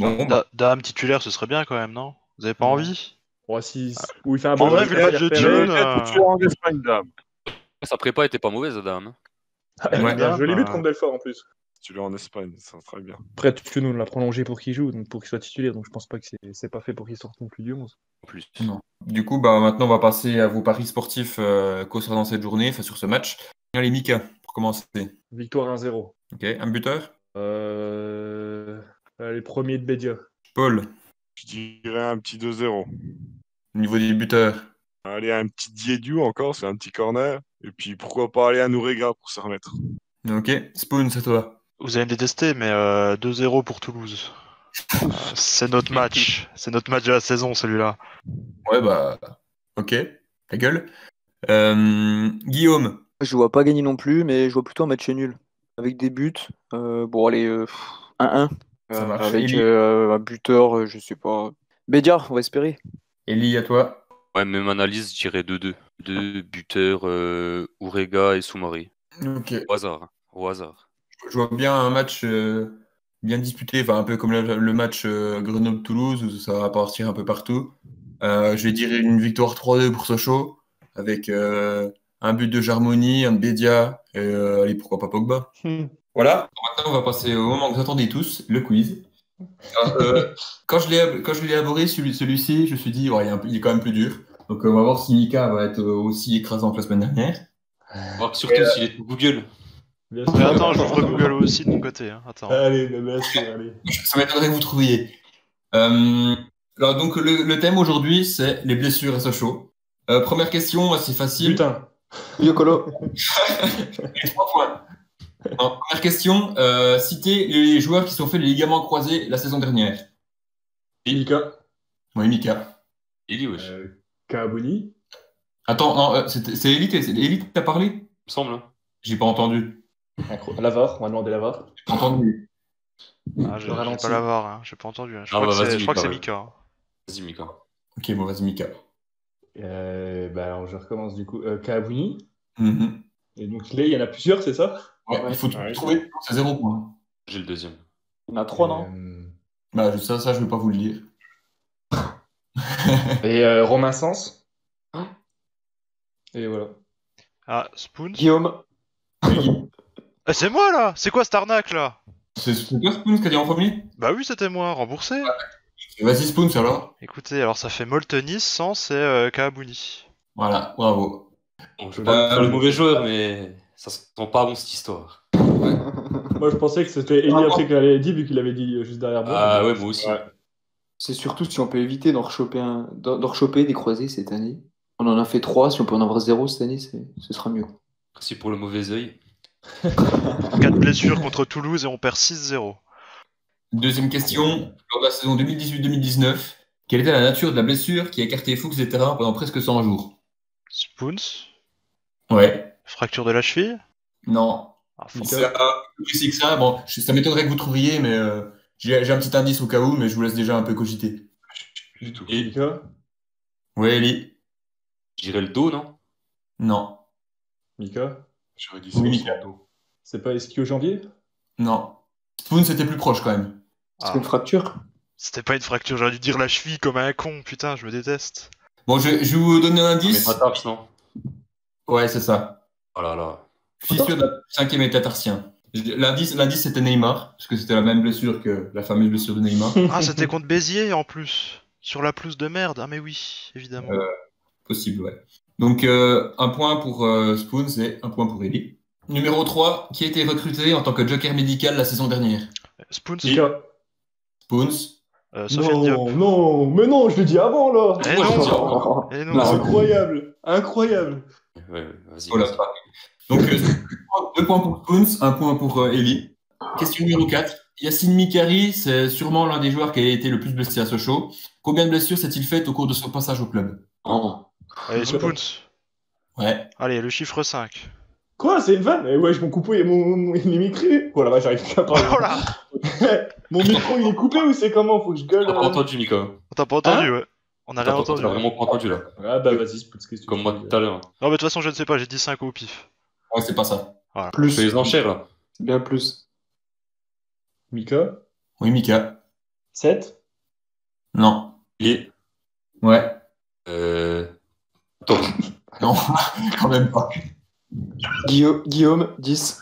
Bon, bah, Da- Dame titulaire, ce serait bien quand même, non? Vous avez pas envie? Bon, si... Où il fait un En bon vrai, match, vu il le va match de Mais euh, tu es en Espagne, dame. Sa prépa était pas mauvaise, Adam. hein. Il y a un Dame, joli but contre Belfort en plus. Tu l'es en Espagne, ça va très bien. Après, Tune, on l'a prolongé pour qu'il joue, donc pour qu'il soit titulaire, donc je pense pas que c'est- c'est pas fait pour qu'il sorte non plus du 11. En plus. Non. Du coup, bah, maintenant, on va passer à vos paris sportifs euh, concernant cette journée, enfin sur ce match. Allez, Mika, pour commencer. Victoire 1-0. Ok, un buteur? Euh... Les premiers de Bédia. Paul, Je dirais un petit 2-0. au niveau des buteurs. Allez, un petit Diédu encore, c'est un petit corner. Et puis pourquoi pas aller à Nourega pour se remettre. Ok, Spoon, c'est toi. Vous allez me détester, mais euh, 2-0 pour Toulouse. Euh, c'est notre match. C'est notre match de la saison, celui-là. Ouais, bah, ok, ta gueule. Euh, Guillaume, Je vois pas gagner non plus, mais je vois plutôt un match nul. Avec des buts. Euh, bon, allez, euh, pff, 1-1. Ça Euh, marche. avec Eli euh, un buteur, euh, je sais pas. Bédia, on va espérer. Ellie, à toi. Ouais, même analyse, je dirais 2-2. Deux buteurs, euh, Urega et Soumari. Ok, Au hasard. hein. Au hasard. je vois bien un match euh, bien disputé, enfin un peu comme le, le match euh, Grenoble-Toulouse, où ça va partir un peu partout. Euh, je vais dire une victoire 3-2 pour Sochaux, avec euh, un but de Jarmoni, un de Bédia, et euh, allez, pourquoi pas Pogba. Voilà, maintenant on va passer au moment que vous attendez tous, le quiz. Alors, euh, quand je l'ai quand je l'ai élaboré, celui- celui-ci, je me suis dit, ouais, il, est un peu- il est quand même plus dur. Donc euh, on va voir si Mika va être euh, aussi écrasant que la semaine dernière. Voir surtout s'il est Google. Mais attends, j'ouvre Google aussi de mon côté. hein. Attends. Allez, allez. Ça m'étonnerait que vous trouviez. Euh, alors donc le, le thème aujourd'hui, c'est les blessures à Sochaux. Euh, première question, assez facile. Putain. Yokolo. Et trois points. Alors, première question, euh, citez les joueurs qui se sont fait les ligaments croisés la saison dernière. Mika. Oui, Mika. Est, wesh. Euh, Kaaboni. Attends, non, euh, c'est Elite, c'est Elite qui t'a parlé? Il me semble. hein. J'ai pas entendu. Lavar, on va demander Lavar. J'ai pas entendu. Ah, j'ai ralenti. pas l'avoir, hein. j'ai pas entendu. hein. Je Ah, crois bah, que c'est- vas-y, je crois que c'est Mika, Mika. hein. Vas-y, Mika. Ok, bon, vas-y, Mika. Euh, bah alors, je recommence du coup. Euh, Kaaboni. Mhm. Et donc, là, il y en a plusieurs, c'est ça? Ouais, il faut Ouais. trouver, c'est zéro point. J'ai le deuxième. Il y en a trois, non Euh, Bah, ça, ça, je vais pas vous le dire. Et euh, Romain Sens. Et voilà. Ah, Spoon Guillaume. Ah, C'est moi là C'est quoi cette arnaque là? C'est toi, Spoon, qui a dit en premier? Bah oui, c'était moi, remboursé. Vas-y, Spoon, alors. Écoutez, alors ça fait Moltenis, Sans et euh, Kaabuni. Voilà, bravo. Bon, je veux pas Euh, le mauvais joueur, mais ça sent pas bon cette histoire. Moi, je pensais que c'était Eli Ah, après qu'il avait dit, vu qu'il avait dit euh, juste derrière moi. Ah ouais, moi aussi. Ouais. C'est surtout si on peut éviter d'en rechoper, un... d'en d'en rechoper des croisés cette année. On en a fait trois, si on peut en avoir zéro cette année, c'est- ce sera mieux. Merci pour le mauvais œil. 4 blessures contre Toulouse et on perd 6-0. Deuxième question. Lors de la saison 2018-2019, quelle était la nature de la blessure qui a écarté Fuchs des terrains pendant presque 100 jours? Spoons Ouais. Fracture de la cheville? Non. Ah, faut- C'est ça. Bon, je- ça m'étonnerait que vous trouviez, mais euh, j'ai un petit indice au cas où, mais je vous laisse déjà un peu cogiter. Du tout. Et Ellie je dirais le dos, non? Non. Mika? J'aurais dit Oui, Mika. C'est pas Esquio janvier? Non. Spoon, c'était plus proche quand même. C'est Ah. une fracture? C'était pas une fracture, j'aurais dû dire la cheville comme un con, putain, je me déteste. Bon, je, je vais vous donner un Mais indice. pas tarse, non Ouais, c'est ça. Oh là là. Fissure de la cinquième métatarsien. L'indice, l'indice c'était Neymar, parce que c'était la même blessure que la fameuse blessure de Neymar. Ah, c'était contre Béziers en plus. Sur la pelouse de merde. Ah, mais oui, évidemment. Euh, Possible, ouais. Donc, euh, un point pour euh, Spoons et un point pour Ellie. Numéro 3, qui a été recruté en tant que joker médical la saison dernière? Spoons. Spoons. Euh, Diop. Non, non, mais non, je l'ai dit avant là. Eh non. avant. Eh non. Non. Incroyable, incroyable. Ouais, vas-y. Voilà. Donc, euh, deux points pour Spoons, un point pour euh, Eli. Question numéro 4. Yacine Mikari, c'est sûrement l'un des joueurs qui a été le plus blessé à Sochaux. Combien de blessures s'est-il fait au cours de son passage au club? Oh. Allez, Spoons. Ouais. Allez, le chiffre 5. Quoi, c'est une vanne? Eh ouais, je m'en coupé, mon, mon, il est micro. Oh vache, j'arrive plus à parler. Oh là mon micro, il est coupé ou c'est comment? Faut que je gueule T'as pas euh entendu, Mika On t'a pas entendu, ouais. On a rien entendu. t'as vraiment pas entendu là. Ah bah vas-y, c'est question. Comme moi tout à l'heure. Non, mais de toute façon, je ne sais pas, j'ai dit 5 au pif. Ouais, c'est pas ça. Fais Plus. les enchères là. Bien plus. Mika Oui, Mika. 7 Non. Et. Ouais. Euh. Attends. Non, quand même pas. Guillaume, Guillaume 10.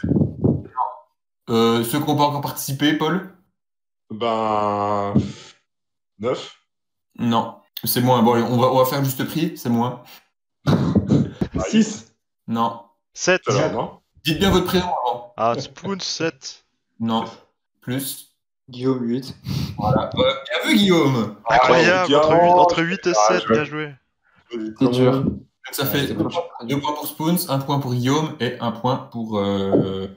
Euh, ceux qui n'ont pas encore participé, Paul Ben. 9. Non. C'est moins. Bon, on va, on va faire juste prix, c'est moins. 6 Non. 7. Alors, non Dites bien votre prénom avant. Ah, Spoons 7. Non. Plus. Guillaume 8. Voilà. Euh, bien vu, Guillaume Incroyable, Ah, entre, oh, 8, entre 8 et ah, 7, je- bien joué. C'est dur. Donc, ça fait c'est deux bon. points, deux points pour Spoons, un point pour Guillaume et un point pour euh.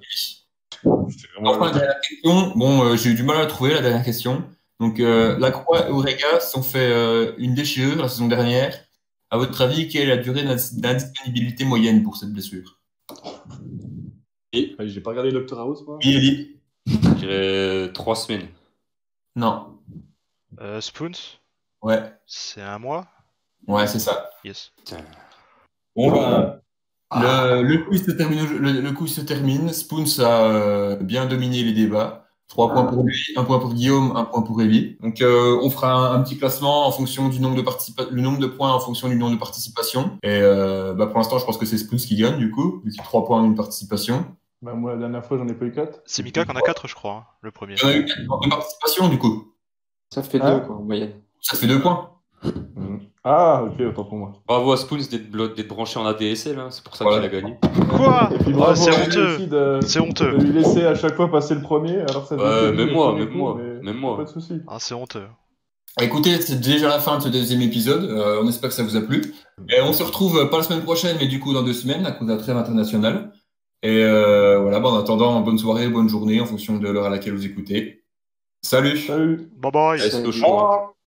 Enfin, la dernière question. Bon, euh, j'ai eu du mal à la trouver, la dernière question. Donc, euh, la Croix et Orega se sont fait euh, une déchirure la saison dernière. À votre avis, quelle est la durée d'indisponibilité moyenne pour cette blessure? Allez, J'ai pas regardé Doctor House, moi. Oui, Eli Je dirais 3 semaines. Non. Euh, Spoons, Ouais. c'est un mois? Ouais, c'est ça. Yes. Bon, ben, le, le quiz se termine. Le, le quiz se termine. Spoons a euh, bien dominé les débats. Trois points pour lui, un point pour Guillaume, un point pour Eli. Donc, euh, on fera un, un petit classement en fonction du nombre de le nombre de points en fonction du nombre de participations. Et euh, bah, pour l'instant, je pense que c'est Spoons qui gagne du coup, vu qu'il y a trois points en une participation. Bah, moi, la dernière fois, j'en ai pas eu 4. C'est Mika qui en a 4, je crois, hein, le premier. Il y en a eu quatre en deux participations du coup. Ça fait Hein 2 quoi en moyenne. Ça te fait deux points. Ah, ok, autant pour moi. Bravo à Spoons d'être branché en ADSL, hein, c'est pour ça Voilà. qu'il a gagné. Quoi Et puis Oh, bravo C'est honteux. de, C'est honteux. de lui laisser à chaque fois passer le premier. Alors ça fait même moi, même coup, moi, mais même moi. Pas de soucis. Ah, c'est honteux. Écoutez, c'est déjà la fin de ce deuxième épisode. Euh, on espère que ça vous a plu. Et on se retrouve euh, pas la semaine prochaine, mais du coup dans deux semaines à cause de la trêve internationale. Et euh, voilà, bon, en attendant, bonne soirée, bonne journée en fonction de l'heure à laquelle vous écoutez. Salut Salut Bye bye. c'est